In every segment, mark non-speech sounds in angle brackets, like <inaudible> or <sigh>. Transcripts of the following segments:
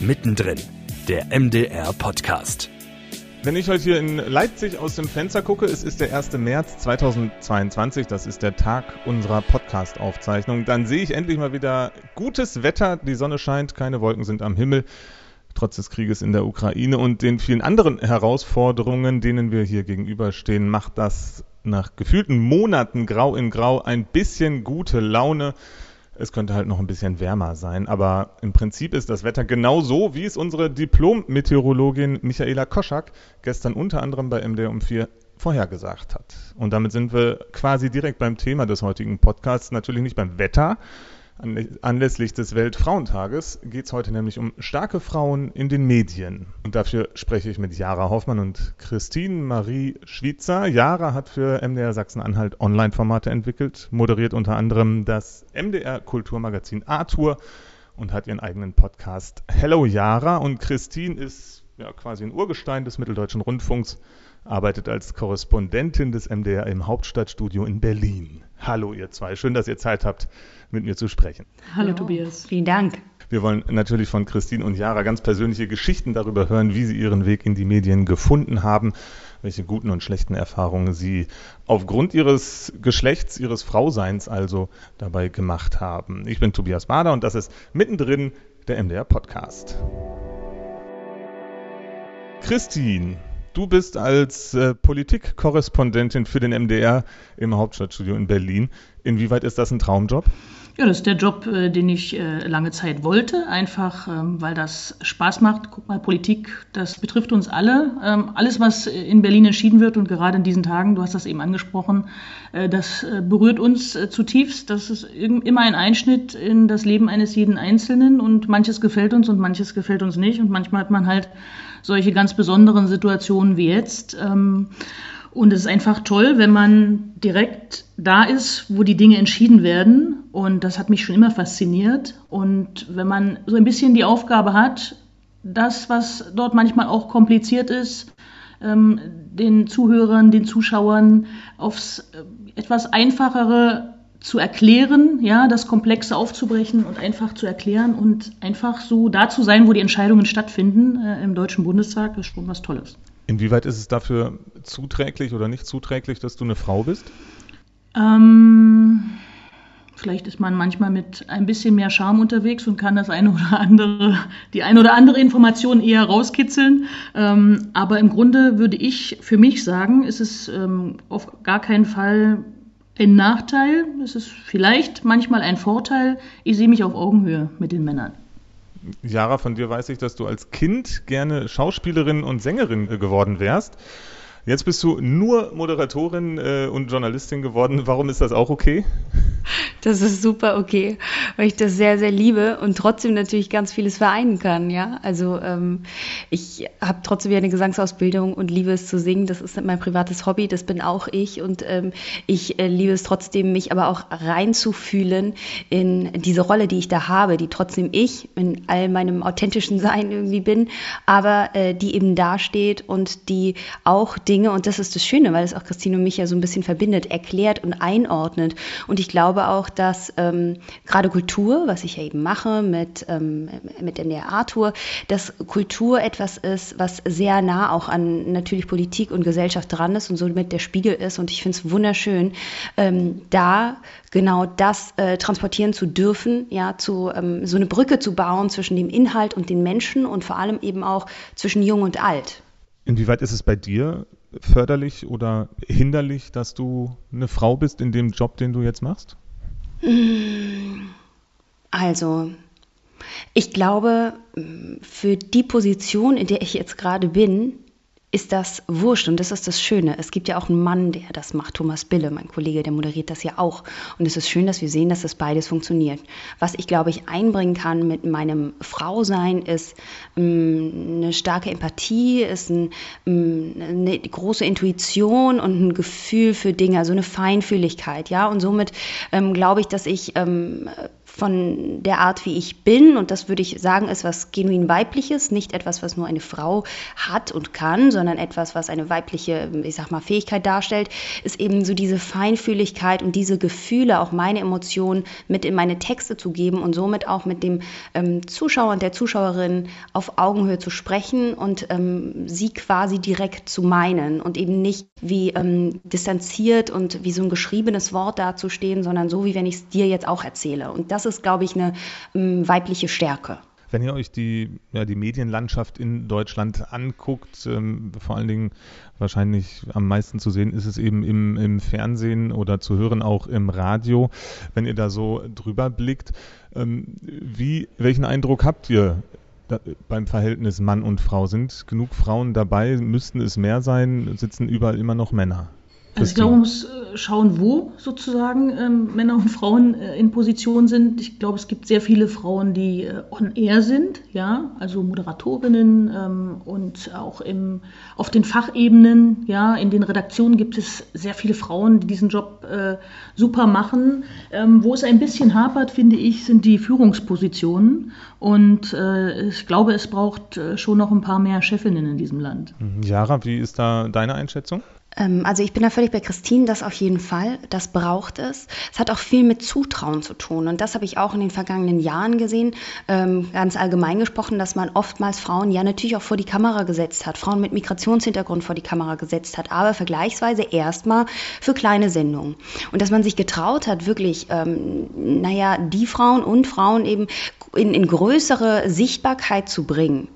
Mittendrin, der MDR Podcast. Wenn ich heute hier in Leipzig aus dem Fenster gucke, es ist der 1. März 2022, das ist der Tag unserer Podcast-Aufzeichnung, dann sehe ich endlich mal wieder gutes Wetter, die Sonne scheint, keine Wolken sind am Himmel, trotz des Krieges in der Ukraine und den vielen anderen Herausforderungen, denen wir hier gegenüberstehen, macht das nach gefühlten Monaten grau in grau ein bisschen gute Laune. Es könnte halt noch ein bisschen wärmer sein, aber im Prinzip ist das Wetter genau so, wie es unsere Diplom-Meteorologin Michaela Koschak gestern unter anderem bei MDR um 4 vorhergesagt hat. Und damit sind wir quasi direkt beim Thema des heutigen Podcasts, natürlich nicht beim Wetter, Anlässlich des Weltfrauentages geht es heute nämlich um starke Frauen in den Medien. Und dafür spreche ich mit Jara Hoffmann und Christine Marie Schwitzer. Jara hat für MDR Sachsen-Anhalt Online-Formate entwickelt, moderiert unter anderem das MDR Kulturmagazin Arthur und hat ihren eigenen Podcast Hello Jara. Und Christine ist ja quasi ein Urgestein des Mitteldeutschen Rundfunks, arbeitet als Korrespondentin des MDR im Hauptstadtstudio in Berlin. Hallo ihr zwei, schön, dass ihr Zeit habt mit mir zu sprechen. Hallo ja. Tobias. Vielen Dank. Wir wollen natürlich von Christine und Jara ganz persönliche Geschichten darüber hören, wie sie ihren Weg in die Medien gefunden haben, welche guten und schlechten Erfahrungen sie aufgrund ihres Geschlechts, ihres Frauseins also dabei gemacht haben. Ich bin Tobias Bader und das ist mittendrin der MDR Podcast. Christine, du bist als äh, Politikkorrespondentin für den MDR im Hauptstadtstudio in Berlin. Inwieweit ist das ein Traumjob? Ja, das ist der Job, äh, den ich äh, lange Zeit wollte, einfach ähm, weil das Spaß macht. Guck mal, Politik, das betrifft uns alle. Ähm, alles, was in Berlin entschieden wird und gerade in diesen Tagen, du hast das eben angesprochen, äh, das berührt uns zutiefst. Das ist immer ein Einschnitt in das Leben eines jeden Einzelnen und manches gefällt uns und manches gefällt uns nicht und manchmal hat man halt solche ganz besonderen Situationen wie jetzt. Ähm, und es ist einfach toll, wenn man direkt da ist, wo die Dinge entschieden werden. Und das hat mich schon immer fasziniert. Und wenn man so ein bisschen die Aufgabe hat, das, was dort manchmal auch kompliziert ist, ähm, den Zuhörern, den Zuschauern aufs äh, etwas einfachere zu erklären, ja, das Komplexe aufzubrechen und einfach zu erklären und einfach so da zu sein, wo die Entscheidungen stattfinden äh, im Deutschen Bundestag, ist schon was Tolles. Inwieweit ist es dafür zuträglich oder nicht zuträglich, dass du eine Frau bist? Ähm, vielleicht ist man manchmal mit ein bisschen mehr Charme unterwegs und kann das eine oder andere, die eine oder andere Information eher rauskitzeln. Ähm, aber im Grunde würde ich für mich sagen, ist es ähm, auf gar keinen Fall ein Nachteil. Es ist vielleicht manchmal ein Vorteil. Ich sehe mich auf Augenhöhe mit den Männern. Jara, von dir weiß ich, dass du als Kind gerne Schauspielerin und Sängerin äh, geworden wärst. Jetzt bist du nur Moderatorin äh, und Journalistin geworden. Warum ist das auch okay? Das ist super okay, weil ich das sehr, sehr liebe und trotzdem natürlich ganz vieles vereinen kann. Ja, also ähm, ich habe trotzdem eine Gesangsausbildung und liebe es zu singen. Das ist mein privates Hobby. Das bin auch ich und ähm, ich äh, liebe es trotzdem, mich aber auch reinzufühlen in diese Rolle, die ich da habe, die trotzdem ich in all meinem authentischen Sein irgendwie bin, aber äh, die eben dasteht und die auch Dinge und das ist das Schöne, weil es auch Christine und mich ja so ein bisschen verbindet, erklärt und einordnet. Und ich glaube auch, dass ähm, gerade Kultur, was ich ja eben mache mit, ähm, mit der Arthur, dass Kultur etwas ist, was sehr nah auch an natürlich Politik und Gesellschaft dran ist und somit der Spiegel ist. Und ich finde es wunderschön, ähm, da genau das äh, transportieren zu dürfen, ja, zu ähm, so eine Brücke zu bauen zwischen dem Inhalt und den Menschen und vor allem eben auch zwischen Jung und Alt. Inwieweit ist es bei dir förderlich oder hinderlich, dass du eine Frau bist in dem Job, den du jetzt machst? Also, ich glaube, für die Position, in der ich jetzt gerade bin, ist das wurscht und das ist das Schöne. Es gibt ja auch einen Mann, der das macht, Thomas Bille, mein Kollege, der moderiert das ja auch. Und es ist schön, dass wir sehen, dass das beides funktioniert. Was ich, glaube ich, einbringen kann mit meinem Frausein, ist ähm, eine starke Empathie, ist ein, ähm, eine große Intuition und ein Gefühl für Dinge, also eine Feinfühligkeit, ja. Und somit ähm, glaube ich, dass ich ähm, von der Art, wie ich bin, und das würde ich sagen, ist was genuin weibliches, nicht etwas, was nur eine Frau hat und kann, sondern etwas, was eine weibliche, ich sag mal, Fähigkeit darstellt, ist eben so diese Feinfühligkeit und diese Gefühle, auch meine Emotionen mit in meine Texte zu geben und somit auch mit dem ähm, Zuschauer und der Zuschauerin auf Augenhöhe zu sprechen und ähm, sie quasi direkt zu meinen und eben nicht wie ähm, distanziert und wie so ein geschriebenes Wort dazustehen, sondern so, wie wenn ich es dir jetzt auch erzähle. Und das ist, glaube ich, eine ähm, weibliche Stärke. Wenn ihr euch die, ja, die Medienlandschaft in Deutschland anguckt, ähm, vor allen Dingen wahrscheinlich am meisten zu sehen ist es eben im, im Fernsehen oder zu hören auch im Radio. Wenn ihr da so drüber blickt, ähm, wie, welchen Eindruck habt ihr da, beim Verhältnis Mann und Frau? Sind genug Frauen dabei? Müssten es mehr sein? Sitzen überall immer noch Männer? Also ich glaube, man muss äh, schauen, wo sozusagen ähm, Männer und Frauen äh, in Position sind. Ich glaube, es gibt sehr viele Frauen, die äh, on air sind, ja, also Moderatorinnen ähm, und auch im, auf den Fachebenen, ja, in den Redaktionen gibt es sehr viele Frauen, die diesen Job äh, super machen. Ähm, wo es ein bisschen hapert, finde ich, sind die Führungspositionen. Und äh, ich glaube, es braucht äh, schon noch ein paar mehr Chefinnen in diesem Land. Jara, wie ist da deine Einschätzung? Ähm, also ich bin da völlig bei Christine, das auf jeden Fall, das braucht es. Es hat auch viel mit Zutrauen zu tun und das habe ich auch in den vergangenen Jahren gesehen, ähm, ganz allgemein gesprochen, dass man oftmals Frauen ja natürlich auch vor die Kamera gesetzt hat, Frauen mit Migrationshintergrund vor die Kamera gesetzt hat, aber vergleichsweise erstmal für kleine Sendungen. Und dass man sich getraut hat, wirklich, ähm, naja, die Frauen und Frauen eben in, in größere Sichtbarkeit zu bringen.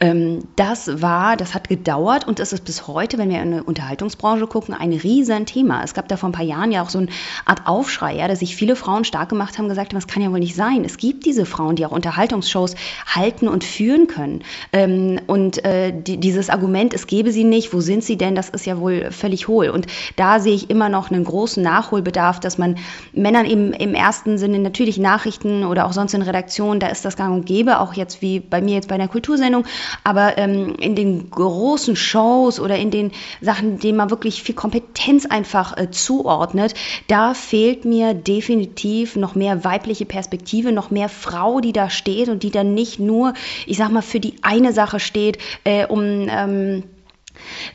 Ähm, das war, das hat gedauert und es ist bis heute, wenn wir in die Unterhaltungsbranche gucken, ein riesen Thema. Es gab da vor ein paar Jahren ja auch so eine Art Aufschrei, ja, dass sich viele Frauen stark gemacht haben, gesagt haben, das kann ja wohl nicht sein. Es gibt diese Frauen, die auch Unterhaltungsshows halten und führen können. Ähm, und äh, die, dieses Argument, es gebe sie nicht, wo sind sie denn, das ist ja wohl völlig hohl. Und da sehe ich immer noch einen großen Nachholbedarf, dass man Männern eben im ersten Sinne natürlich Nachrichten oder auch sonst in Redaktionen, da ist das gang und gäbe, auch jetzt wie bei mir jetzt bei einer Kultursendung, aber ähm, in den großen Shows oder in den Sachen, denen man wirklich viel Kompetenz einfach äh, zuordnet, da fehlt mir definitiv noch mehr weibliche Perspektive, noch mehr Frau, die da steht und die dann nicht nur, ich sag mal, für die eine Sache steht, äh, um ähm,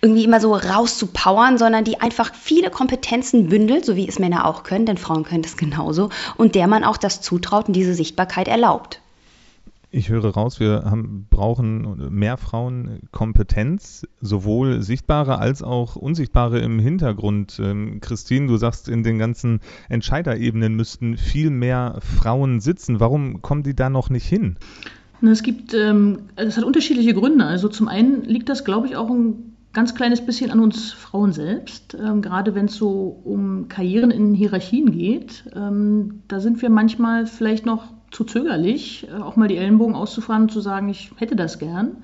irgendwie immer so rauszupowern, sondern die einfach viele Kompetenzen bündelt, so wie es Männer auch können, denn Frauen können das genauso, und der man auch das zutraut und diese Sichtbarkeit erlaubt. Ich höre raus, wir haben, brauchen mehr Frauenkompetenz, sowohl sichtbare als auch unsichtbare im Hintergrund. Ähm, Christine, du sagst, in den ganzen Entscheiderebenen müssten viel mehr Frauen sitzen. Warum kommen die da noch nicht hin? Es gibt, ähm, es hat unterschiedliche Gründe. Also zum einen liegt das, glaube ich, auch ein ganz kleines bisschen an uns Frauen selbst, ähm, gerade wenn es so um Karrieren in Hierarchien geht. Da sind wir manchmal vielleicht noch zu zögerlich, äh, auch mal die Ellenbogen auszufahren und zu sagen, ich hätte das gern.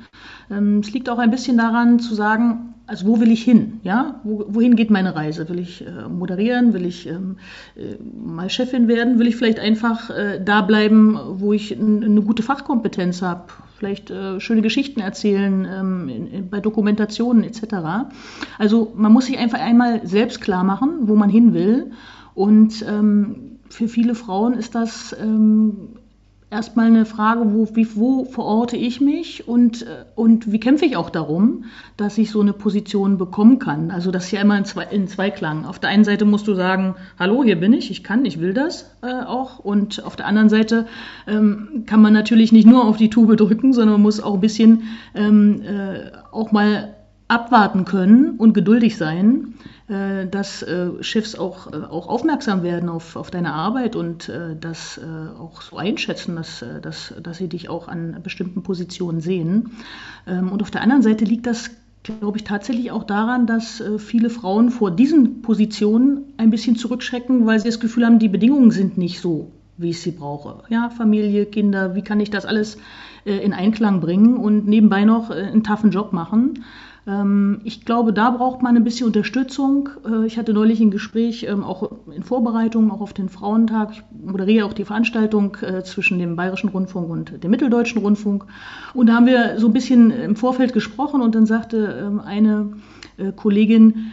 Ähm, es liegt auch ein bisschen daran zu sagen, also wo will ich hin? Ja, wo, wohin geht meine Reise? Will ich äh, moderieren? Will ich ähm, äh, mal Chefin werden? Will ich vielleicht einfach da bleiben, wo ich eine gute Fachkompetenz habe? Vielleicht schöne Geschichten erzählen ähm, bei Dokumentationen etc. Also man muss sich einfach einmal selbst klar machen, wo man hin will und für viele Frauen ist das ähm, erstmal eine Frage, wo, wie, wo verorte ich mich und, äh, und wie kämpfe ich auch darum, dass ich so eine Position bekommen kann. Also das ist ja immer in, zwei, in Zweiklang. Auf der einen Seite musst du sagen, hallo, hier bin ich, ich kann, ich will das äh, auch. Und auf der anderen Seite ähm, kann man natürlich nicht nur auf die Tube drücken, sondern man muss auch ein bisschen ähm, äh, auch mal abwarten können und geduldig sein, dass äh, Chefs auch, äh, auch aufmerksam werden auf, auf deine Arbeit und das auch so einschätzen, dass, dass, dass sie dich auch an bestimmten Positionen sehen. Ähm, und auf der anderen Seite liegt das glaube ich, tatsächlich auch daran, dass viele Frauen vor diesen Positionen ein bisschen zurückschrecken, weil sie das Gefühl haben, die Bedingungen sind nicht so, wie ich sie brauche. Ja, Familie, Kinder, wie kann ich das alles in Einklang bringen und nebenbei noch einen taffen Job machen? Ähm, ich glaube, da braucht man ein bisschen Unterstützung. Äh, ich hatte neulich ein Gespräch, ähm, auch in Vorbereitung, auch auf den Frauentag. Ich moderiere auch die Veranstaltung äh, zwischen dem Bayerischen Rundfunk und dem Mitteldeutschen Rundfunk. Und da haben wir so ein bisschen im Vorfeld gesprochen und dann sagte ähm, eine äh, Kollegin,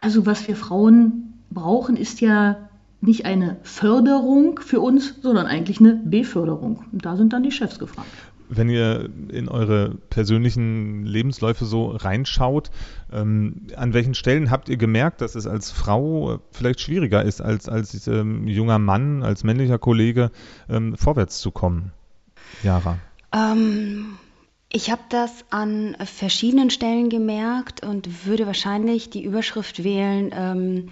also was wir Frauen brauchen, ist ja nicht eine Förderung für uns, sondern eigentlich eine Beförderung. Und da sind dann die Chefs gefragt. Wenn ihr in eure persönlichen Lebensläufe so reinschaut, ähm, an welchen Stellen habt ihr gemerkt, dass es als Frau vielleicht schwieriger ist, als als ähm, junger Mann, als männlicher Kollege ähm, vorwärts zu kommen? Jara. Ähm, ich habe das an verschiedenen Stellen gemerkt und würde wahrscheinlich die Überschrift wählen, ähm,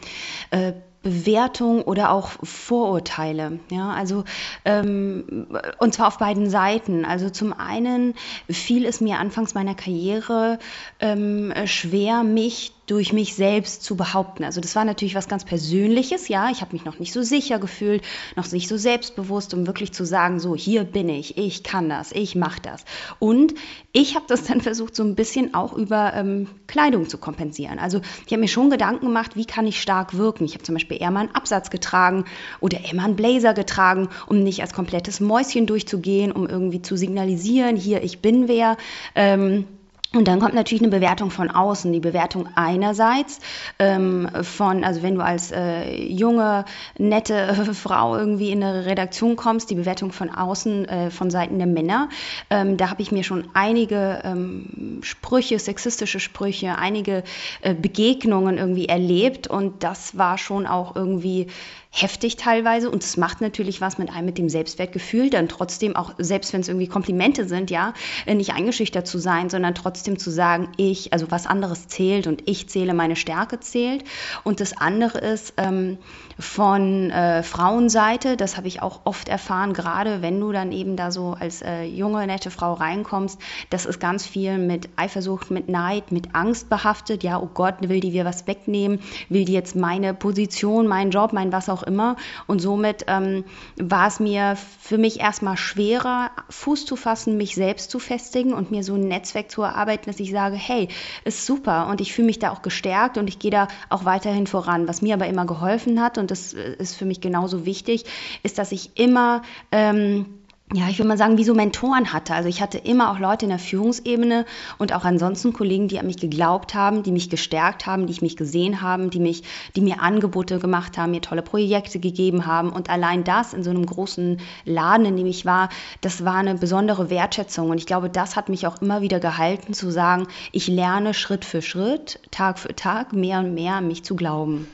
äh, Bewertung oder auch Vorurteile. Ja, also ähm, und zwar auf beiden Seiten. Also zum einen fiel es mir anfangs meiner Karriere ähm, schwer, mich durch mich selbst zu behaupten. Also das war natürlich was ganz Persönliches, ja. Ich habe mich noch nicht so sicher gefühlt, noch nicht so selbstbewusst, um wirklich zu sagen, so hier bin ich, ich kann das, ich mache das. Und ich habe das dann versucht, so ein bisschen auch über ähm, Kleidung zu kompensieren. Also ich habe mir schon Gedanken gemacht, wie kann ich stark wirken. Ich habe zum Beispiel eher mal einen Absatz getragen oder eher mal einen Blazer getragen, um nicht als komplettes Mäuschen durchzugehen, um irgendwie zu signalisieren, hier ich bin wer. Ähm, und dann kommt natürlich eine Bewertung von außen. Die Bewertung einerseits ähm, von, also wenn du als äh, junge, nette <laughs> Frau irgendwie in eine Redaktion kommst, die Bewertung von außen, äh, von Seiten der Männer. Ähm, da habe ich mir schon einige ähm, Sprüche, sexistische Sprüche, einige äh, Begegnungen irgendwie erlebt. Und das war schon auch irgendwie heftig teilweise und es macht natürlich was mit einem mit dem Selbstwertgefühl, dann trotzdem auch, selbst wenn es irgendwie Komplimente sind, ja, äh, nicht eingeschüchtert zu sein, sondern trotzdem zu sagen, ich, also was anderes zählt und ich zähle, meine Stärke zählt. Und das andere ist ähm, von äh, Frauenseite, das habe ich auch oft erfahren, gerade wenn du dann eben da so als äh, junge, nette Frau reinkommst, das ist ganz viel mit Eifersucht, mit Neid, mit Angst behaftet. Ja, oh Gott, will die mir was wegnehmen? Will die jetzt meine Position, meinen Job, mein was auch auch immer. Und somit ähm, war es mir für mich erstmal schwerer, Fuß zu fassen, mich selbst zu festigen und mir so ein Netzwerk zu erarbeiten, dass ich sage, hey, ist super und ich fühle mich da auch gestärkt und ich gehe da auch weiterhin voran. Was mir aber immer geholfen hat, und das äh, ist für mich genauso wichtig, ist, dass ich immer ähm, ja, ich würde mal sagen, wie so Mentoren hatte. Also ich hatte immer auch Leute in der Führungsebene und auch ansonsten Kollegen, die an mich geglaubt haben, die mich gestärkt haben, die ich mich gesehen haben, die mich, die mir Angebote gemacht haben, mir tolle Projekte gegeben haben. Und allein das in so einem großen Laden, in dem ich war, das war eine besondere Wertschätzung. Und ich glaube, das hat mich auch immer wieder gehalten zu sagen, ich lerne Schritt für Schritt, Tag für Tag mehr und mehr an mich zu glauben.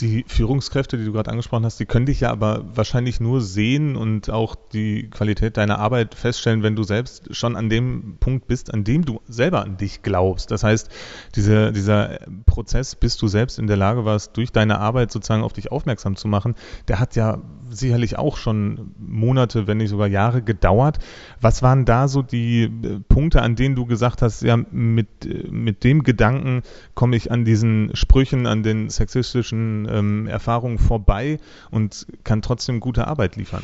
Die Führungskräfte, die du gerade angesprochen hast, die können dich ja aber wahrscheinlich nur sehen und auch die Qualität deiner Arbeit feststellen, wenn du selbst schon an dem Punkt bist, an dem du selber an dich glaubst. Das heißt, diese, dieser Prozess, bis du selbst in der Lage warst, durch deine Arbeit sozusagen auf dich aufmerksam zu machen, der hat ja sicherlich auch schon Monate, wenn nicht sogar Jahre gedauert. Was waren da so die äh, Punkte, an denen du gesagt hast, ja, mit, äh, mit dem Gedanken komme ich an diesen Sprüchen, an den sexistischen ähm, Erfahrungen vorbei und kann trotzdem gute Arbeit liefern?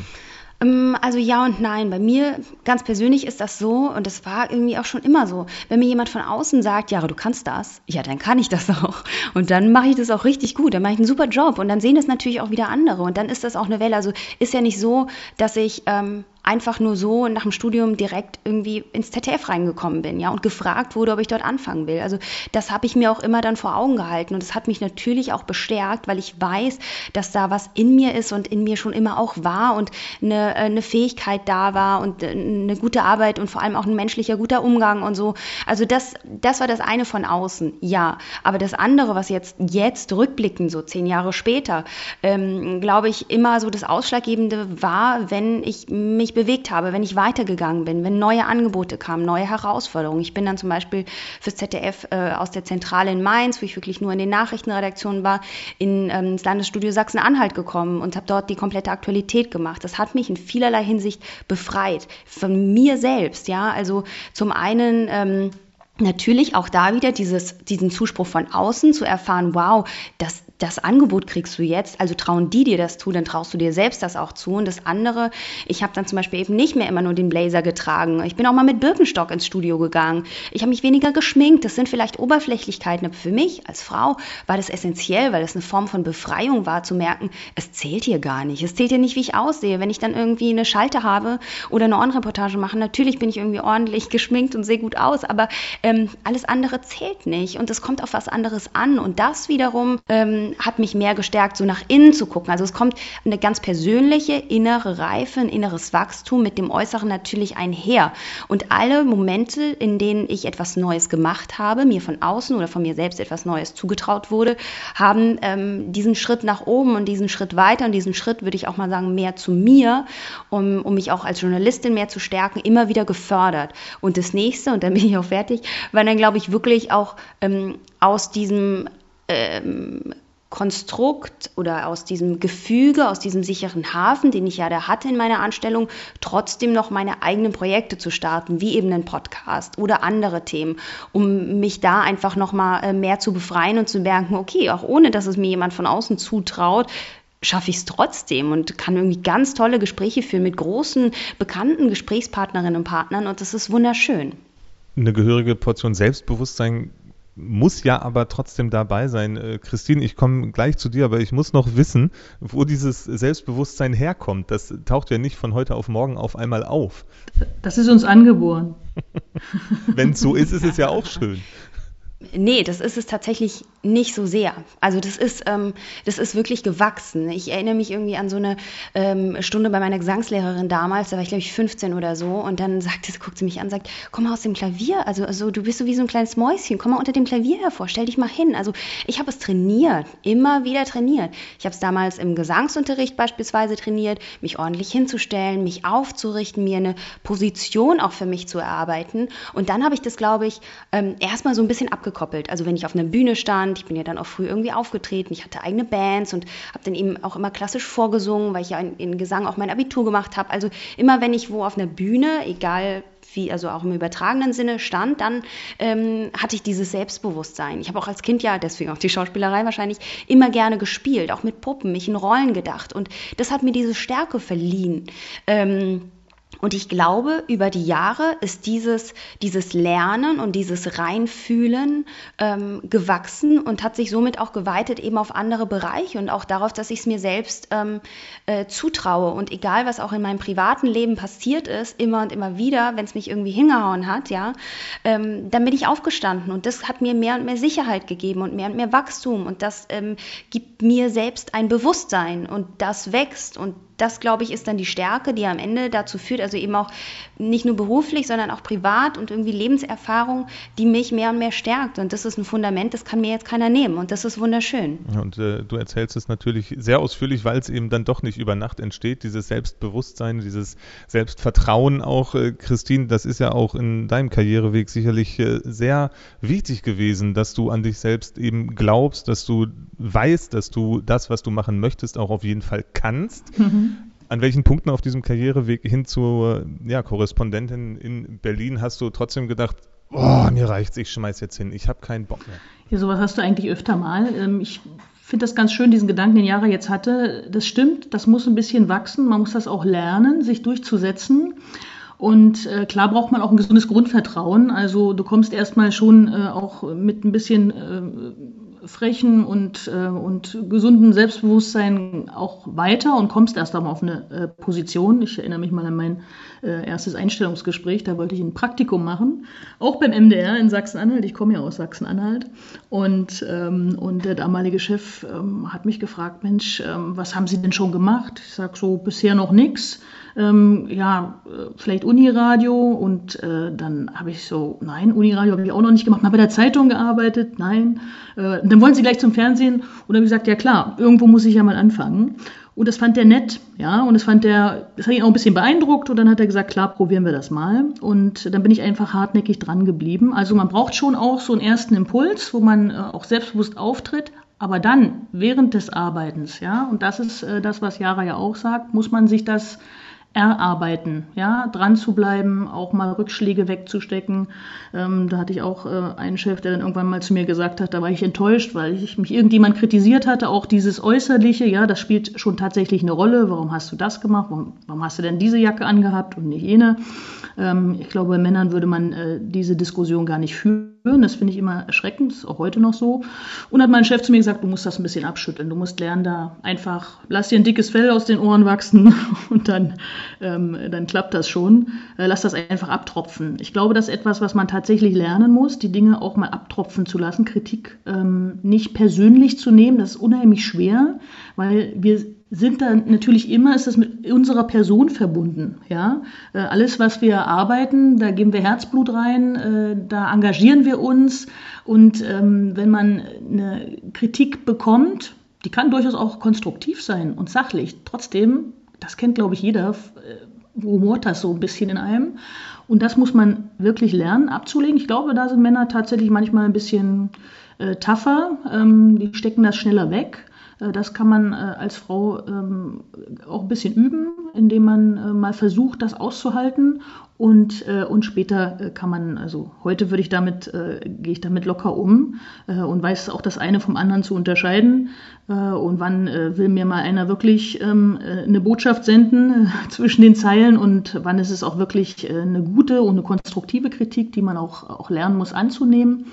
Ähm, also ja und nein. Bei mir ganz persönlich ist das so und das war irgendwie auch schon immer so. Wenn mir jemand von außen sagt, ja, du kannst das, ja, dann kann ich das <laughs> auch. Und dann mache ich das auch richtig gut. Dann mache ich einen super Job und dann sehen das natürlich auch wieder andere und dann ist das auch eine Welle. Also ist ja nicht so, dass ich ähm, einfach nur so nach dem Studium direkt irgendwie ins ZDF reingekommen bin, ja, und gefragt wurde, ob ich dort anfangen will. Also das habe ich mir auch immer dann vor Augen gehalten und das hat mich natürlich auch bestärkt, weil ich weiß, dass da was in mir ist und in mir schon immer auch war und eine, eine Fähigkeit da war und eine gute Arbeit und vor allem auch ein menschlicher guter Umgang und so. Also das, das war das eine von außen, ja. Aber das andere, was jetzt jetzt rückblickend, so zehn Jahre später, ähm, glaube ich, immer so das Ausschlaggebende war, wenn ich mich bewegt habe, wenn ich weitergegangen bin, wenn neue Angebote kamen, neue Herausforderungen. Ich bin dann zum Beispiel fürs ZDF äh, aus der Zentrale in Mainz, wo ich wirklich nur in den Nachrichtenredaktionen war, in, ähm, ins Landesstudio Sachsen-Anhalt gekommen und habe dort die komplette Aktualität gemacht. Das hat mich in vielerlei Hinsicht befreit von mir selbst. Ja, also zum einen ähm, Natürlich auch da wieder dieses, diesen Zuspruch von außen zu erfahren, wow, das, das Angebot kriegst du jetzt, also trauen die dir das zu, dann traust du dir selbst das auch zu. Und das andere, ich habe dann zum Beispiel eben nicht mehr immer nur den Blazer getragen. Ich bin auch mal mit Birkenstock ins Studio gegangen. Ich habe mich weniger geschminkt. Das sind vielleicht Oberflächlichkeiten, aber für mich als Frau war das essentiell, weil es eine Form von Befreiung war, zu merken, es zählt hier gar nicht. Es zählt hier nicht, wie ich aussehe. Wenn ich dann irgendwie eine Schalte habe oder eine On-Reportage mache, natürlich bin ich irgendwie ordentlich geschminkt und sehe gut aus, aber ähm, alles andere zählt nicht und es kommt auf was anderes an. Und das wiederum ähm, hat mich mehr gestärkt, so nach innen zu gucken. Also es kommt eine ganz persönliche innere Reife, ein inneres Wachstum mit dem Äußeren natürlich einher. Und alle Momente, in denen ich etwas Neues gemacht habe, mir von außen oder von mir selbst etwas Neues zugetraut wurde, haben ähm, diesen Schritt nach oben und diesen Schritt weiter und diesen Schritt, würde ich auch mal sagen, mehr zu mir, um, um mich auch als Journalistin mehr zu stärken, immer wieder gefördert. Und das nächste, und dann bin ich auch fertig, war dann, glaube ich, wirklich auch ähm, aus diesem ähm, Konstrukt oder aus diesem Gefüge, aus diesem sicheren Hafen, den ich ja da hatte in meiner Anstellung, trotzdem noch meine eigenen Projekte zu starten, wie eben einen Podcast oder andere Themen, um mich da einfach noch mal äh, mehr zu befreien und zu merken, okay, auch ohne dass es mir jemand von außen zutraut, schaffe ich es trotzdem und kann irgendwie ganz tolle Gespräche führen mit großen, bekannten Gesprächspartnerinnen und Partnern und das ist wunderschön. Eine gehörige Portion Selbstbewusstsein muss ja aber trotzdem dabei sein. Äh, Christine, ich komme gleich zu dir, aber ich muss noch wissen, wo dieses Selbstbewusstsein herkommt. Das taucht ja nicht von heute auf morgen auf einmal auf. Das ist uns angeboren. <laughs> Wenn es so ist, ist es <laughs> ja auch schön. Nee, das ist es tatsächlich nicht so sehr. Also das ist, ähm, das ist wirklich gewachsen. Ich erinnere mich irgendwie an so eine ähm, Stunde bei meiner Gesangslehrerin damals, da war ich glaube ich 15 oder so und dann sagte sie, guckt sie mich an, sagt, komm mal aus dem Klavier, also, also du bist so wie so ein kleines Mäuschen, komm mal unter dem Klavier hervor, stell dich mal hin. Also ich habe es trainiert, immer wieder trainiert. Ich habe es damals im Gesangsunterricht beispielsweise trainiert, mich ordentlich hinzustellen, mich aufzurichten, mir eine Position auch für mich zu erarbeiten und dann habe ich das, glaube ich, ähm, erstmal so ein bisschen abgekoppelt. Also wenn ich auf einer Bühne stand. Ich bin ja dann auch früh irgendwie aufgetreten. Ich hatte eigene Bands und habe dann eben auch immer klassisch vorgesungen, weil ich ja in, in Gesang auch mein Abitur gemacht habe. Also immer wenn ich wo auf einer Bühne, egal wie, also auch im übertragenen Sinne stand, dann ähm, hatte ich dieses Selbstbewusstsein. Ich habe auch als Kind ja, deswegen auch die Schauspielerei wahrscheinlich, immer gerne gespielt, auch mit Puppen, mich in Rollen gedacht. Und das hat mir diese Stärke verliehen. Ähm, und ich glaube, über die Jahre ist dieses, dieses Lernen und dieses Reinfühlen ähm, gewachsen und hat sich somit auch geweitet eben auf andere Bereiche und auch darauf, dass ich es mir selbst ähm, äh, zutraue. Und egal, was auch in meinem privaten Leben passiert ist, immer und immer wieder, wenn es mich irgendwie hingehauen hat, ja, ähm, dann bin ich aufgestanden. Und das hat mir mehr und mehr Sicherheit gegeben und mehr und mehr Wachstum. Und das ähm, gibt mir selbst ein Bewusstsein. Und das wächst. Und das, glaube ich, ist dann die Stärke, die am Ende dazu führt, also eben auch nicht nur beruflich, sondern auch privat und irgendwie Lebenserfahrung, die mich mehr und mehr stärkt. Und das ist ein Fundament, das kann mir jetzt keiner nehmen. Und das ist wunderschön. Und äh, du erzählst es natürlich sehr ausführlich, weil es eben dann doch nicht über Nacht entsteht, dieses Selbstbewusstsein, dieses Selbstvertrauen auch. Äh, Christine, das ist ja auch in deinem Karriereweg sicherlich äh, sehr wichtig gewesen, dass du an dich selbst eben glaubst, dass du weißt, dass du das, was du machen möchtest, auch auf jeden Fall kannst. Mhm an welchen Punkten auf diesem Karriereweg hin zur ja, Korrespondentin in Berlin hast du trotzdem gedacht, oh, mir reicht's, ich schmeiß jetzt hin, ich habe keinen Bock mehr? Ja, sowas hast du eigentlich öfter mal. Ähm, ich finde das ganz schön, diesen Gedanken, den Jara jetzt hatte. Das stimmt, das muss ein bisschen wachsen, man muss das auch lernen, sich durchzusetzen. Und äh, klar braucht man auch ein gesundes Grundvertrauen. Also du kommst erstmal schon äh, auch mit ein bisschen äh, frechen und, äh, und gesunden Selbstbewusstsein auch weiter und kommst erst einmal auf eine äh, Position. Ich erinnere mich mal an mein äh, erstes Einstellungsgespräch, da wollte ich ein Praktikum machen, auch beim MDR in Sachsen-Anhalt. Ich komme ja aus Sachsen-Anhalt und, ähm, und der damalige Chef ähm, hat mich gefragt, Mensch, ähm, was haben Sie denn schon gemacht? Ich sage so, bisher noch nichts ähm, ja, äh, vielleicht Uniradio und äh, dann habe ich so, nein, Uniradio habe ich auch noch nicht gemacht, mal bei der Zeitung gearbeitet, nein. Äh, dann wollen sie gleich zum Fernsehen und dann habe ich gesagt, ja klar, irgendwo muss ich ja mal anfangen. Und das fand der nett, ja, und das fand der, das hat ihn auch ein bisschen beeindruckt und dann hat er gesagt, klar, probieren wir das mal. Und dann bin ich einfach hartnäckig dran geblieben. Also man braucht schon auch so einen ersten Impuls, wo man äh, auch selbstbewusst auftritt, aber dann, während des Arbeitens, ja, und das ist äh, das, was Jara ja auch sagt, muss man sich das erarbeiten, ja, dran zu bleiben, auch mal Rückschläge wegzustecken. Ähm, da hatte ich auch äh, einen Chef, der dann irgendwann mal zu mir gesagt hat, da war ich enttäuscht, weil ich mich irgendjemand kritisiert hatte, auch dieses Äußerliche, ja, das spielt schon tatsächlich eine Rolle. Warum hast du das gemacht? Warum, warum hast du denn diese Jacke angehabt und nicht jene? Ähm, ich glaube, bei Männern würde man äh, diese Diskussion gar nicht führen hören. Das finde ich immer erschreckend, ist auch heute noch so. Und hat mein Chef zu mir gesagt, du musst das ein bisschen abschütteln. Du musst lernen, da einfach, lass dir ein dickes Fell aus den Ohren wachsen <laughs> und dann, ähm, dann klappt das schon. Äh, lass das einfach abtropfen. Ich glaube, das ist etwas, was man tatsächlich lernen muss, die Dinge auch mal abtropfen zu lassen, Kritik ähm, nicht persönlich zu nehmen. Das ist unheimlich schwer, weil wir sind da natürlich immer, ist das mit unserer Person verbunden. Ja? Äh, alles, was wir arbeiten, da geben wir Herzblut rein, äh, da engagieren wir uns. Und ähm, wenn man eine Kritik bekommt, die kann durchaus auch konstruktiv sein und sachlich. Trotzdem, das kennt, glaube ich, jeder, äh, rumort das so ein bisschen in einem. Und das muss man wirklich lernen abzulegen. Ich glaube, da sind Männer tatsächlich manchmal ein bisschen äh, tougher. Ähm, die stecken das schneller weg. Äh, das kann man äh, als Frau ähm, auch ein bisschen üben, indem man äh, mal versucht, das auszuhalten. Und, und später kann man, also heute würde ich damit, gehe ich damit locker um und weiß auch das eine vom anderen zu unterscheiden. und wann will mir mal einer wirklich ähm, eine Botschaft senden zwischen den Zeilen und wann ist es auch wirklich eine gute und eine konstruktive Kritik, die man auch, auch lernen muss anzunehmen.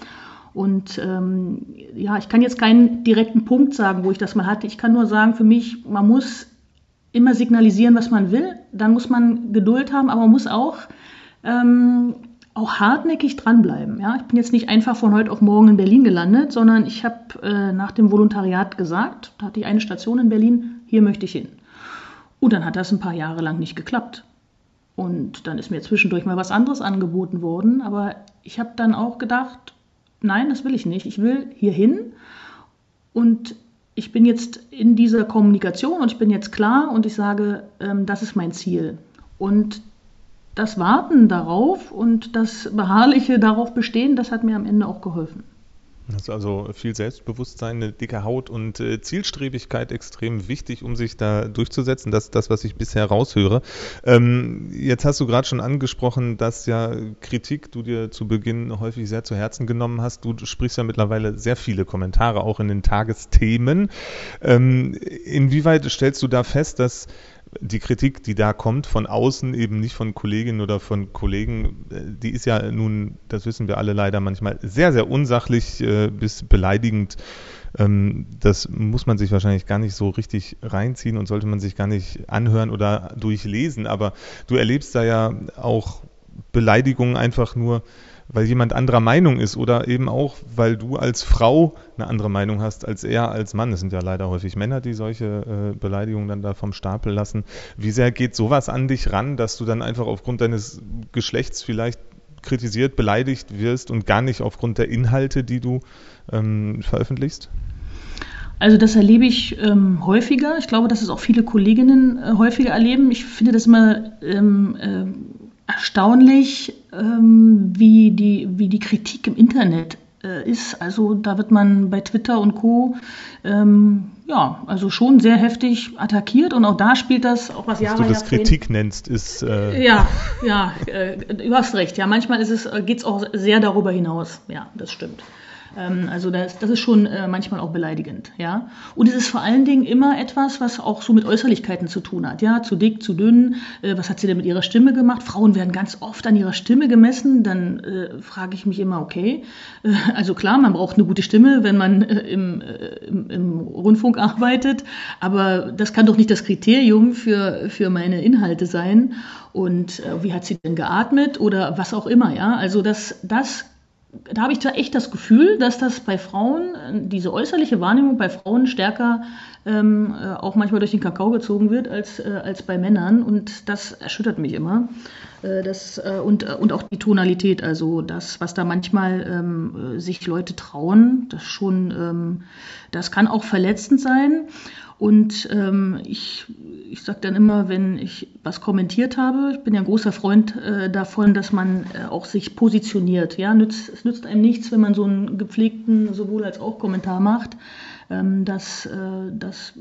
Und ähm, ja, ich kann jetzt keinen direkten Punkt sagen, wo ich das mal hatte. Ich kann nur sagen, für mich, man muss immer signalisieren, was man will. Dann muss man Geduld haben, aber man muss auch, ähm, auch hartnäckig dranbleiben. Ja? Ich bin jetzt nicht einfach von heute auf morgen in Berlin gelandet, sondern ich habe äh, nach dem Volontariat gesagt, da hatte ich eine Station in Berlin, hier möchte ich hin. Und dann hat das ein paar Jahre lang nicht geklappt. Und dann ist mir zwischendurch mal was anderes angeboten worden. Aber ich habe dann auch gedacht, nein, das will ich nicht. Ich will hierhin und ich bin jetzt in dieser Kommunikation und ich bin jetzt klar und ich sage, ähm, das ist mein Ziel. Und das Warten darauf und das beharrliche darauf bestehen, das hat mir am Ende auch geholfen. Das ist also viel Selbstbewusstsein, eine dicke Haut und äh, Zielstrebigkeit extrem wichtig, um sich da durchzusetzen. Das ist das, was ich bisher raushöre. Ähm, jetzt hast du gerade schon angesprochen, dass ja Kritik du dir zu Beginn häufig sehr zu Herzen genommen hast. Du sprichst ja mittlerweile sehr viele Kommentare auch in den Tagesthemen. Ähm, inwieweit stellst du da fest, dass die Kritik, die da kommt von außen, eben nicht von Kolleginnen oder von Kollegen, äh, die ist ja nun, das wissen wir alle leider manchmal, sehr, sehr unsachlich äh, bis beleidigend. Ähm, das muss man sich wahrscheinlich gar nicht so richtig reinziehen und sollte man sich gar nicht anhören oder durchlesen. Aber du erlebst da ja auch Beleidigungen einfach nur weil jemand anderer Meinung ist oder eben auch, weil du als Frau eine andere Meinung hast als er als Mann. Es sind ja leider häufig Männer, die solche äh, Beleidigungen dann da vom Stapel lassen. Wie sehr geht sowas an dich ran, dass du dann einfach aufgrund deines Geschlechts vielleicht kritisiert, beleidigt wirst und gar nicht aufgrund der Inhalte, die du ähm, veröffentlichst? Also das erlebe ich ähm, häufiger. Ich glaube, dass es auch viele Kolleginnen äh, häufiger erleben. Ich finde das immer ähm, äh, erstaunlich, ähm, wie, die, wie die Kritik im Internet äh, ist. Also da wird man bei Twitter und Co. Ähm, ja, also schon sehr heftig attackiert und auch da spielt das auch was Jahre Was du das Kritik nennst, ist. Äh ja, ja, äh, du hast recht. Ja, manchmal ist es, geht es auch sehr darüber hinaus. Ja, das stimmt. Ähm, also das, das ist schon äh, manchmal auch beleidigend, ja. Und es ist vor allen Dingen immer etwas, was auch so mit Äußerlichkeiten zu tun hat, ja. Zu dick, zu dünn, äh, was hat sie denn mit ihrer Stimme gemacht? Frauen werden ganz oft an ihrer Stimme gemessen. Dann äh, frage ich mich immer, okay, äh, also klar, man braucht eine gute Stimme, wenn man im, im, im Rundfunk arbeitet, aber das kann doch nicht das Kriterium für, für meine Inhalte sein. Und äh, wie hat sie denn geatmet oder was auch immer, ja? Also das, das da habe ich da echt das Gefühl, dass das bei Frauen, diese äußerliche Wahrnehmung bei Frauen stärker ähm, äh, auch manchmal durch den Kakao gezogen wird als, äh, als bei Männern. Und das erschüttert mich immer. Äh, das, äh, und, äh, und auch die Tonalität, also das, was da manchmal ähm, sich Leute trauen, das schon, ähm, das kann auch verletzend sein. Und ähm, ich, ich sage dann immer, wenn ich was kommentiert habe, ich bin ja ein großer Freund äh, davon, dass man äh, auch sich positioniert. Ja, nützt, es nützt einem nichts, wenn man so einen gepflegten sowohl als auch Kommentar macht. Ähm, das, äh, das,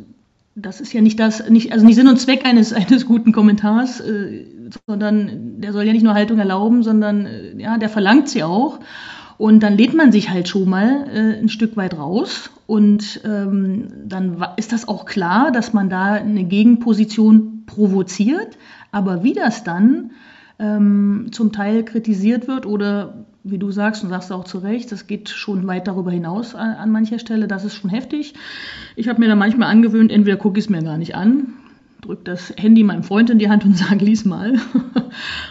das ist ja nicht das, nicht, also nicht Sinn und Zweck eines, <laughs> eines guten Kommentars, äh, sondern der soll ja nicht nur Haltung erlauben, sondern äh, ja, der verlangt sie auch. Und dann lädt man sich halt schon mal äh, ein Stück weit raus. Und ähm, dann ist das auch klar, dass man da eine Gegenposition provoziert. Aber wie das dann ähm, zum Teil kritisiert wird oder wie du sagst und sagst auch zu Recht, das geht schon weit darüber hinaus an, an mancher Stelle. Das ist schon heftig. Ich habe mir da manchmal angewöhnt, entweder gucke ich es mir gar nicht an, drücke das Handy meinem Freund in die Hand und <laughs> sage, lies mal.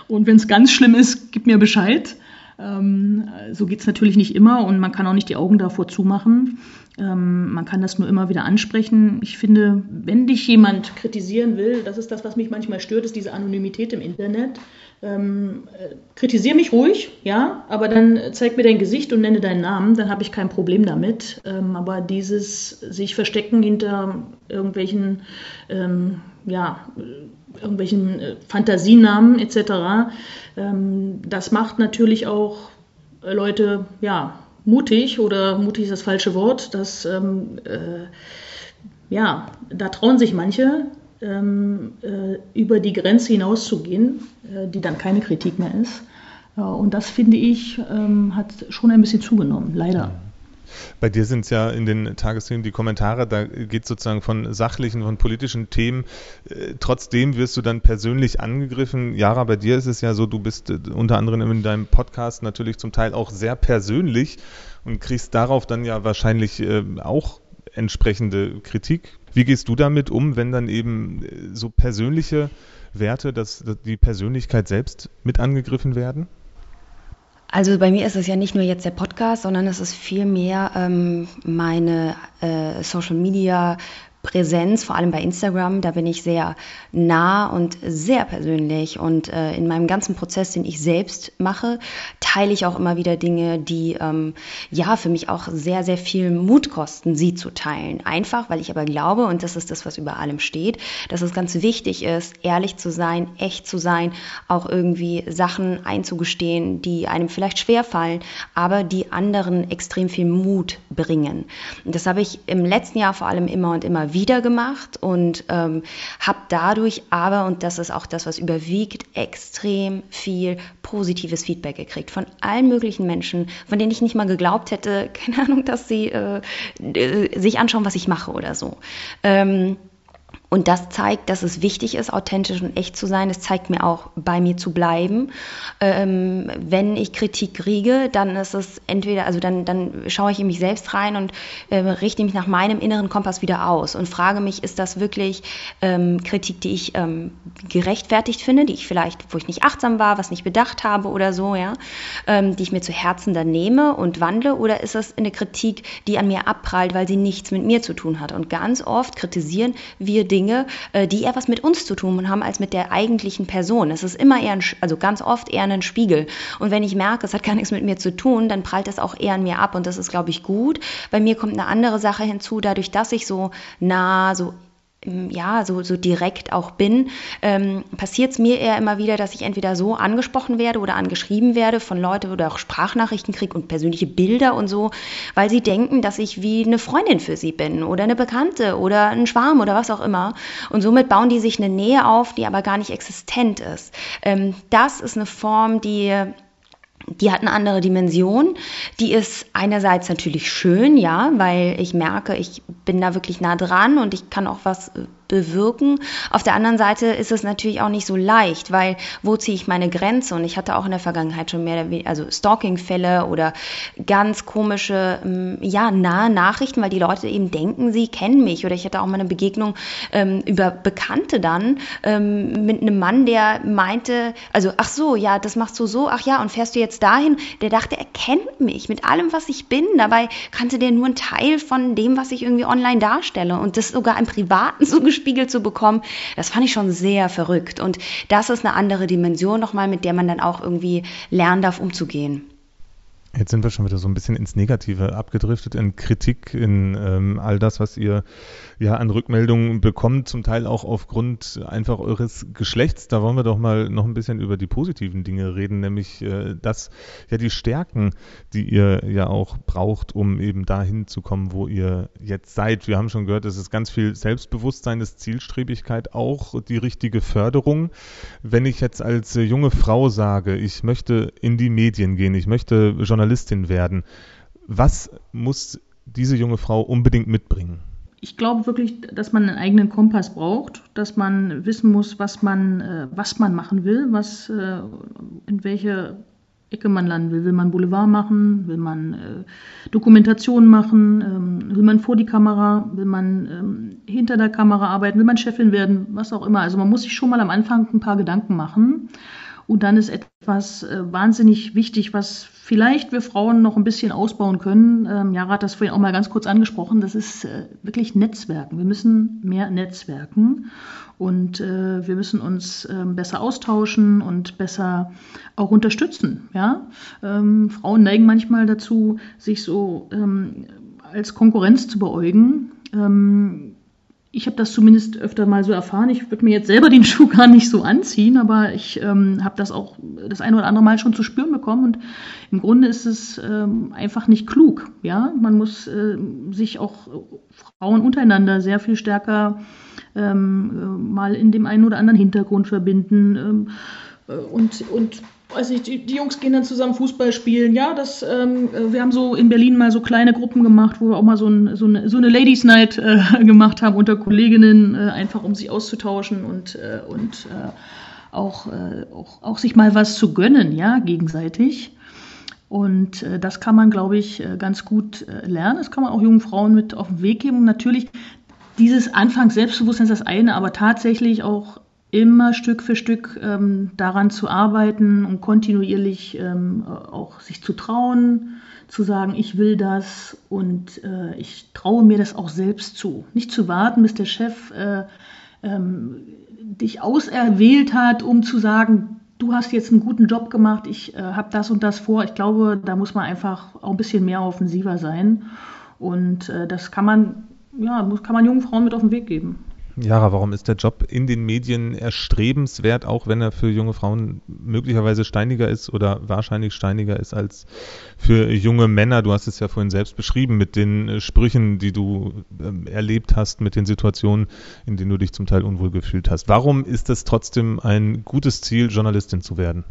und wenn es ganz schlimm ist, gib mir Bescheid. Ähm, so geht es natürlich nicht immer und man kann auch nicht die Augen davor zumachen. Ähm, man kann das nur immer wieder ansprechen. Ich finde, wenn dich jemand kritisieren will, das ist das, was mich manchmal stört, ist diese Anonymität im Internet. Ähm, äh, kritisiere mich ruhig, ja, aber dann zeig mir dein Gesicht und nenne deinen Namen, dann habe ich kein Problem damit. Ähm, aber dieses sich verstecken hinter irgendwelchen, ähm, ja, irgendwelchen äh, Fantasienamen etc., ähm, das macht natürlich auch Leute, ja, mutig oder mutig ist das falsche Wort, dass ähm, äh, ja, da trauen sich manche ähm, äh, über die Grenze hinauszugehen, äh, die dann keine Kritik mehr ist. Äh, und das finde ich hat schon ein bisschen zugenommen, leider. Bei dir sind es ja in den Tagesthemen die Kommentare, da geht es sozusagen von sachlichen, von politischen Themen. Äh, trotzdem wirst du dann persönlich angegriffen. Jara, bei dir ist es ja so, du bist äh, unter anderem in deinem Podcast natürlich zum Teil auch sehr persönlich und kriegst darauf dann ja wahrscheinlich äh, auch entsprechende Kritik. Wie gehst du damit um, wenn dann eben so persönliche Werte, dass, dass die Persönlichkeit selbst mit angegriffen werden? Also bei mir ist es ja nicht nur jetzt der Podcast, sondern es ist vielmehr ähm, meine äh, Social Media Präsenz, vor allem bei Instagram. Da bin ich sehr nah und sehr persönlich. Und äh, in meinem ganzen Prozess, den ich selbst mache, teile ich auch immer wieder Dinge, die ähm, ja für mich auch sehr, sehr viel Mut kosten, sie zu teilen. Einfach, weil ich aber glaube, und das ist das, was über allem steht, dass es ganz wichtig ist, ehrlich zu sein, echt zu sein, auch irgendwie Sachen einzugestehen, die einem vielleicht schwerfallen, aber die anderen extrem viel Mut bringen. Und das habe ich im letzten Jahr vor allem immer und immer wieder gemacht und ähm, habe dadurch aber, und das ist auch das, was überwiegt, extrem viel positives Feedback gekriegt von allen möglichen Menschen, von denen ich nicht mal geglaubt hätte, <laughs> keine Ahnung, dass sie äh, äh sich anschauen, was ich mache oder so. Ähm, und das zeigt, dass es wichtig ist, authentisch und echt zu sein. Es zeigt mir auch, bei mir zu bleiben. Ähm, wenn ich Kritik kriege, dann ist es entweder, also dann, dann schaue ich in mich selbst rein und äh, richte mich nach meinem inneren Kompass wieder aus und frage mich, ist das wirklich ähm, Kritik, die ich ähm, gerechtfertigt finde, die ich vielleicht, wo ich nicht achtsam war, was nicht bedacht habe oder so, ja, ähm, die ich mir zu Herzen dann nehme und wandle, oder ist das eine Kritik, die an mir abprallt, weil sie nichts mit mir zu tun hat? Und ganz oft kritisieren wir Dinge, Dinge, äh, die eher was mit uns zu tun haben als mit der eigentlichen Person. Es ist immer eher, ein, also ganz oft eher ein Spiegel. Und wenn ich merke, es hat gar nichts mit mir zu tun, dann prallt das auch eher an mir ab und das ist, glaube ich, gut. Bei mir kommt eine andere Sache hinzu, dadurch, dass ich so nah, so ja, so, so direkt auch bin, ähm, passiert es mir eher immer wieder, dass ich entweder so angesprochen werde oder angeschrieben werde von Leuten oder auch Sprachnachrichten kriege und persönliche Bilder und so, weil sie denken, dass ich wie eine Freundin für sie bin oder eine Bekannte oder ein Schwarm oder was auch immer. Und somit bauen die sich eine Nähe auf, die aber gar nicht existent ist. Ähm, das ist eine Form, die die hat eine andere Dimension. Die ist einerseits natürlich schön, ja, weil ich merke, ich bin da wirklich nah dran und ich kann auch was äh, bewirken. Auf der anderen Seite ist es natürlich auch nicht so leicht, weil wo ziehe ich meine Grenze? Und ich hatte auch in der Vergangenheit schon mehr, also Stalking-Fälle oder ganz komische, ähm, ja, nahe Nachrichten, weil die Leute eben denken, sie kennen mich. Oder ich hatte auch mal eine Begegnung ähm, über Bekannte dann ähm, mit einem Mann, der meinte, also, ach so, ja, das machst du so, ach ja, und fährst du jetzt dahin? Der dachte, er kennt mich mit allem, was ich bin. Dabei kannte der nur einen Teil von dem, was ich irgendwie online darstelle. Und das sogar im Privaten <laughs> so gespielt gespiegelt zu bekommen, das fand ich schon sehr verrückt. Und das ist eine andere Dimension nochmal, mit der man dann auch irgendwie lernen darf, umzugehen. Jetzt sind wir schon wieder so ein bisschen ins Negative abgedriftet, in Kritik, in ähm, all das, was ihr ja an Rückmeldungen bekommt, zum Teil auch aufgrund einfach eures Geschlechts. Da wollen wir doch mal noch ein bisschen über die positiven Dinge reden, nämlich äh, dass ja die Stärken, die ihr ja auch braucht, um eben dahin zu kommen, wo ihr jetzt seid. Wir haben schon gehört, es ist ganz viel Selbstbewusstsein, ist Zielstrebigkeit, auch die richtige Förderung. Wenn ich jetzt als junge Frau sage, ich möchte in die Medien gehen, ich möchte Journalistin Journalistin werden. Was muss diese junge Frau unbedingt mitbringen? Ich glaube wirklich, dass man einen eigenen Kompass braucht, dass man wissen muss, was man, äh, was man machen will, was, äh, in welche Ecke man landen will. Will man Boulevard machen? Will man äh, Dokumentation machen? Ähm, will man vor die Kamera? Will man ähm, hinter der Kamera arbeiten? Will man Chefin werden? Was auch immer. Also man muss sich schon mal am Anfang ein paar Gedanken machen. Und dann ist etwas äh, wahnsinnig wichtig, was vielleicht wir Frauen noch ein bisschen ausbauen können. Ähm, Jara hat das vorhin auch mal ganz kurz angesprochen. Das ist äh, wirklich Netzwerken. Wir müssen mehr netzwerken und äh, wir müssen uns äh, besser austauschen und besser auch unterstützen. Ja? Ähm, Frauen neigen manchmal dazu, sich so ähm, als Konkurrenz zu beäugen. Ähm, ich habe das zumindest öfter mal so erfahren. Ich würde mir jetzt selber den <laughs> Schuh gar nicht so anziehen, aber ich ähm, habe das auch das eine oder andere Mal schon zu spüren bekommen. Und im Grunde ist es ähm, einfach nicht klug. Ja, man muss äh, sich auch Frauen untereinander sehr viel stärker ähm, äh, mal in dem einen oder anderen Hintergrund verbinden. Ähm, äh, und, und weiß nicht, die, die, Jungs gehen dann zusammen Fußball spielen. Ja, das, ähm, äh, wir haben so in Berlin mal so kleine Gruppen gemacht, wo wir auch mal so, ein, so, eine, so eine Ladies Night äh, <laughs> gemacht haben unter Kolleginnen, äh, einfach um sich auszutauschen und, äh, und äh, auch, äh, auch, auch sich mal was zu gönnen, ja, gegenseitig. Und das kann man, glaube ich, ganz gut lernen. Das kann man auch jungen Frauen mit auf den Weg geben. Und natürlich, dieses Anfangs Selbstbewusstsein ist das eine, aber tatsächlich auch immer Stück für Stück ähm, daran zu arbeiten und kontinuierlich ähm, auch sich zu trauen, zu sagen, ich will das und äh, ich traue mir das auch selbst zu. Nicht zu warten, bis der Chef äh, ähm, dich auserwählt hat, um zu sagen, du hast jetzt einen guten Job gemacht, ich äh, habe das und das vor. Ich glaube, da muss man einfach auch ein bisschen mehr offensiver sein. Und äh, das kann man, ja, kann man jungen Frauen mit auf den Weg geben. Jara, warum ist der Job in den Medien erstrebenswert, auch wenn er für junge Frauen möglicherweise steiniger ist oder wahrscheinlich steiniger ist als für junge Männer? Du hast es ja vorhin selbst beschrieben mit den äh, Sprüchen, die du äh, erlebt hast, mit den Situationen, in denen du dich zum Teil unwohl gefühlt hast. Warum ist es trotzdem ein gutes Ziel, Journalistin zu werden?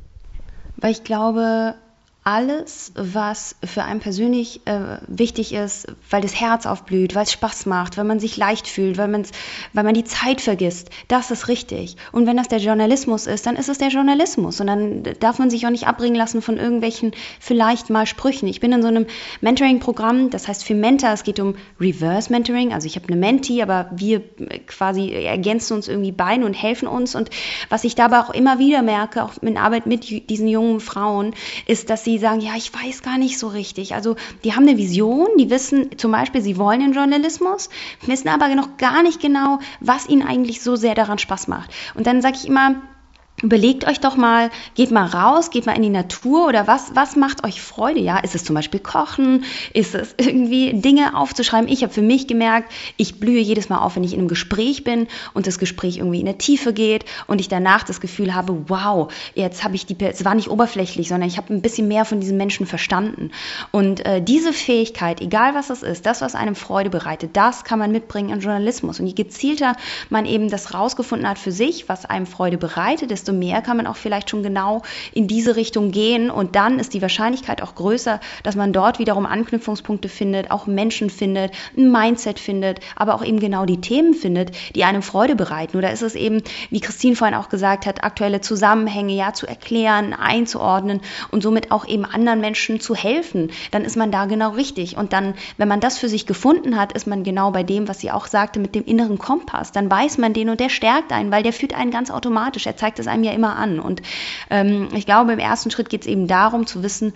Weil ich glaube, alles, was für einen persönlich äh, wichtig ist, weil das Herz aufblüht, weil es Spaß macht, weil man sich leicht fühlt, weil, man's, weil man die Zeit vergisst, das ist richtig. Und wenn das der Journalismus ist, dann ist es der Journalismus. Und dann darf man sich auch nicht abbringen lassen von irgendwelchen vielleicht mal Sprüchen. Ich bin in so einem Mentoring-Programm, das heißt für Mentor, es geht um Reverse Mentoring. Also ich habe eine Mentee, aber wir quasi ergänzen uns irgendwie beide und helfen uns. Und was ich dabei auch immer wieder merke, auch in Arbeit mit diesen jungen Frauen, ist, dass sie sagen, ja, ich weiß gar nicht so richtig. Also die haben eine Vision, die wissen zum Beispiel, sie wollen den Journalismus, wissen aber noch gar nicht genau, was ihnen eigentlich so sehr daran Spaß macht. Und dann sage ich immer, Überlegt euch doch mal, geht mal raus, geht mal in die Natur oder was, was macht euch Freude? Ja, ist es zum Beispiel Kochen? Ist es <laughs> irgendwie Dinge aufzuschreiben? Ich habe für mich gemerkt, ich blühe jedes Mal auf, wenn ich in einem Gespräch bin und das Gespräch irgendwie in der Tiefe geht und ich danach das Gefühl habe, wow, jetzt habe ich die, es war nicht oberflächlich, sondern ich habe ein bisschen mehr von diesen Menschen verstanden. Und äh, diese Fähigkeit, egal was es ist, das, was einem Freude bereitet, das kann man mitbringen in Journalismus. Und je gezielter man eben das rausgefunden hat für sich, was einem Freude bereitet, desto desto mehr kann man auch vielleicht schon genau in diese Richtung gehen und dann ist die Wahrscheinlichkeit auch größer, dass man dort wiederum Anknüpfungspunkte findet, auch Menschen findet, ein Mindset findet, aber auch eben genau die Themen findet, die einem Freude bereiten. Oder ist es eben, wie Christine vorhin auch gesagt hat, aktuelle Zusammenhänge ja zu erklären, einzuordnen und somit auch eben anderen Menschen zu helfen, dann ist man da genau richtig. Und dann, wenn man das für sich gefunden hat, ist man genau bei dem, was sie auch sagte, mit dem inneren Kompass. Dann weiß man den und der stärkt einen, weil der führt einen ganz automatisch. Er zeigt es einem einem ja immer an. Und ähm, ich glaube, im ersten Schritt geht es eben darum zu wissen,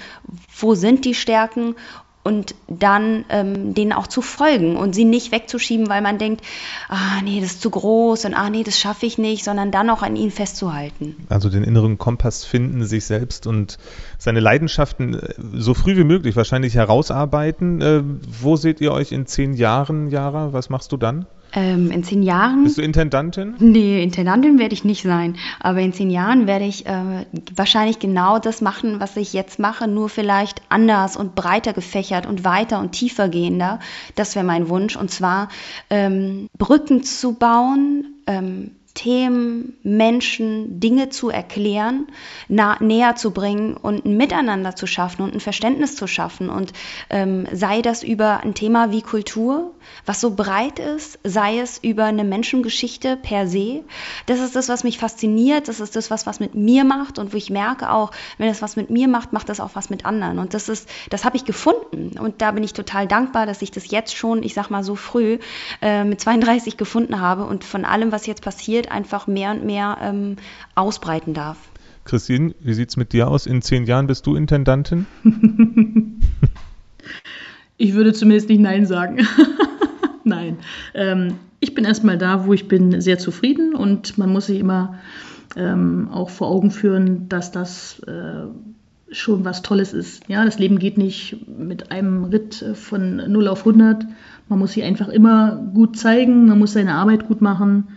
wo sind die Stärken und dann ähm, denen auch zu folgen und sie nicht wegzuschieben, weil man denkt, ah nee, das ist zu groß und ah nee, das schaffe ich nicht, sondern dann auch an ihnen festzuhalten. Also den inneren Kompass finden, sich selbst und seine Leidenschaften äh, so früh wie möglich wahrscheinlich herausarbeiten. Äh, wo seht ihr euch in zehn Jahren, Jara? Was machst du dann? Ähm, in zehn Jahren. Bist du Intendantin? Nee, Intendantin werde ich nicht sein. Aber in zehn Jahren werde ich äh, wahrscheinlich genau das machen, was ich jetzt mache, nur vielleicht anders und breiter gefächert und weiter und tiefer gehender. Das wäre mein Wunsch. Und zwar ähm, Brücken zu bauen, ähm, Themen, Menschen, Dinge zu erklären, nah, näher zu bringen und ein Miteinander zu schaffen und ein Verständnis zu schaffen. Und ähm, sei das über ein Thema wie Kultur, was so breit ist, sei es über eine Menschengeschichte per se. Das ist das, was mich fasziniert, das ist das, was was mit mir macht und wo ich merke auch, wenn es was mit mir macht, macht das auch was mit anderen. Und das ist, das habe ich gefunden. Und da bin ich total dankbar, dass ich das jetzt schon, ich sag mal so früh, äh, mit 32 gefunden habe und von allem, was jetzt passiert, einfach mehr und mehr ähm, ausbreiten darf. Christine, wie sieht es mit dir aus? In zehn Jahren bist du Intendantin? <laughs> ich würde zumindest nicht Nein sagen. <laughs> Nein. Ähm, ich bin erstmal da, wo ich bin, sehr zufrieden und man muss sich immer ähm, auch vor Augen führen, dass das äh, schon was Tolles ist. Ja, das Leben geht nicht mit einem Ritt von 0 auf 100. Man muss sich einfach immer gut zeigen, man muss seine Arbeit gut machen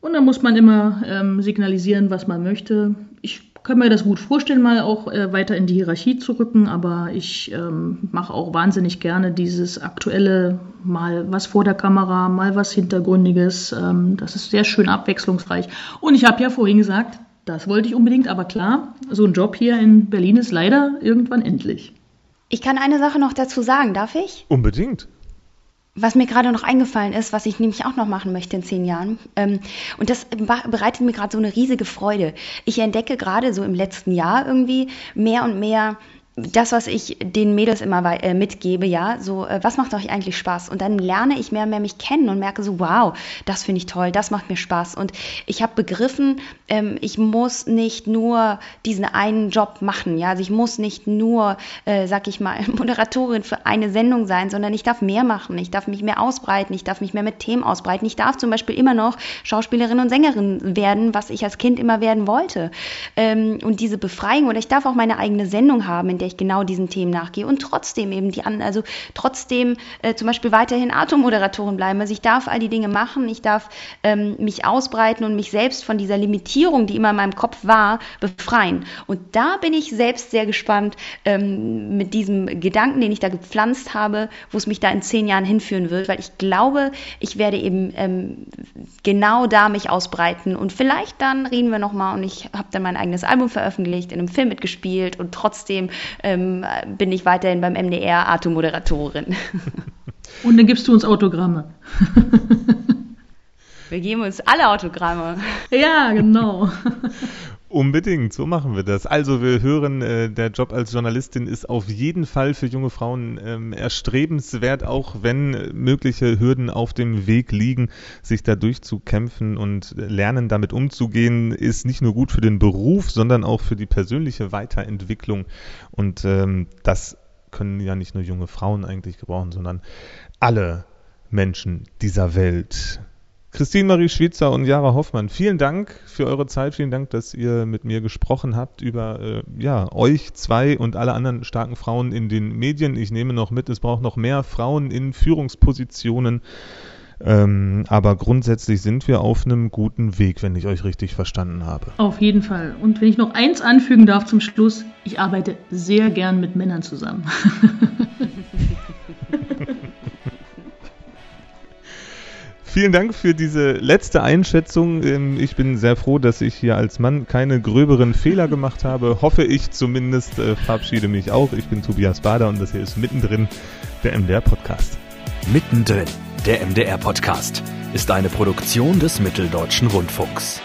und dann muss man immer ähm, signalisieren, was man möchte. Ich kann mir das gut vorstellen, mal auch äh, weiter in die Hierarchie zu rücken, aber ich ähm, mache auch wahnsinnig gerne dieses aktuelle, mal was vor der Kamera, mal was Hintergründiges. Ähm, das ist sehr schön abwechslungsreich. Und ich habe ja vorhin gesagt, das wollte ich unbedingt, aber klar, so ein Job hier in Berlin ist leider irgendwann endlich. Ich kann eine Sache noch dazu sagen, darf ich? Unbedingt. Was mir gerade noch eingefallen ist, was ich nämlich auch noch machen möchte in zehn Jahren. Ähm, und das bereitet mir gerade so eine riesige Freude. Ich entdecke gerade so im letzten Jahr irgendwie mehr und mehr das, was ich den Mädels immer äh, mitgebe, ja, so, äh, was macht euch eigentlich Spaß? Und dann lerne ich mehr und mehr mich kennen und merke so, wow, das finde ich toll, das macht mir Spaß. Und ich habe begriffen, ähm, ich muss nicht nur diesen einen Job machen, ja, also ich muss nicht nur, äh, sag ich mal, <laughs> Moderatorin für eine Sendung sein, sondern ich darf mehr machen, ich darf mich mehr ausbreiten, ich darf mich mehr mit Themen ausbreiten, ich darf zum Beispiel immer noch Schauspielerin und Sängerin werden, was ich als Kind immer werden wollte. Ähm, und diese Befreiung, oder ich darf auch meine eigene Sendung haben, in der ich genau diesen Themen nachgehe und trotzdem eben die anderen, also trotzdem äh, zum Beispiel weiterhin Atommoderatorin bleiben. Also ich darf all die Dinge machen, ich darf ähm, mich ausbreiten und mich selbst von dieser Limitierung, die immer in meinem Kopf war, befreien. Und da bin ich selbst sehr gespannt ähm, mit diesem Gedanken, den ich da gepflanzt habe, wo es mich da in zehn Jahren hinführen wird, weil ich glaube, ich werde eben ähm, genau da mich ausbreiten und vielleicht dann reden wir nochmal und ich habe dann mein eigenes Album veröffentlicht, in einem Film mitgespielt und trotzdem ähm, bin ich weiterhin beim MDR Atomoderatorin. <laughs> Und dann gibst du uns Autogramme. Wir geben uns alle Autogramme. Ja, genau. <laughs> Unbedingt, so machen wir das. Also wir hören, äh, der Job als Journalistin ist auf jeden Fall für junge Frauen ähm, erstrebenswert, auch wenn mögliche Hürden auf dem Weg liegen, sich da durchzukämpfen und lernen, damit umzugehen, ist nicht nur gut für den Beruf, sondern auch für die persönliche Weiterentwicklung. Und ähm, das können ja nicht nur junge Frauen eigentlich gebrauchen, sondern alle Menschen dieser Welt. Christine Marie Schwitzer und Jara Hoffmann, vielen Dank für eure Zeit, vielen Dank, dass ihr mit mir gesprochen habt über äh, ja, euch zwei und alle anderen starken Frauen in den Medien. Ich nehme noch mit, es braucht noch mehr Frauen in Führungspositionen. Ähm, aber grundsätzlich sind wir auf einem guten Weg, wenn ich euch richtig verstanden habe. Auf jeden Fall. Und wenn ich noch eins anfügen darf zum Schluss, ich arbeite sehr gern mit Männern zusammen. <laughs> Vielen Dank für diese letzte Einschätzung. Ähm, ich bin sehr froh, dass ich hier als Mann keine gröberen Fehler <laughs> gemacht habe. Hoffe ich zumindest. Äh, verabschiede mich auch. Ich bin Tobias Bader und das hier ist mittendrin der MDR Podcast. Mittendrin, der MDR Podcast, ist eine Produktion des Mitteldeutschen Rundfunks.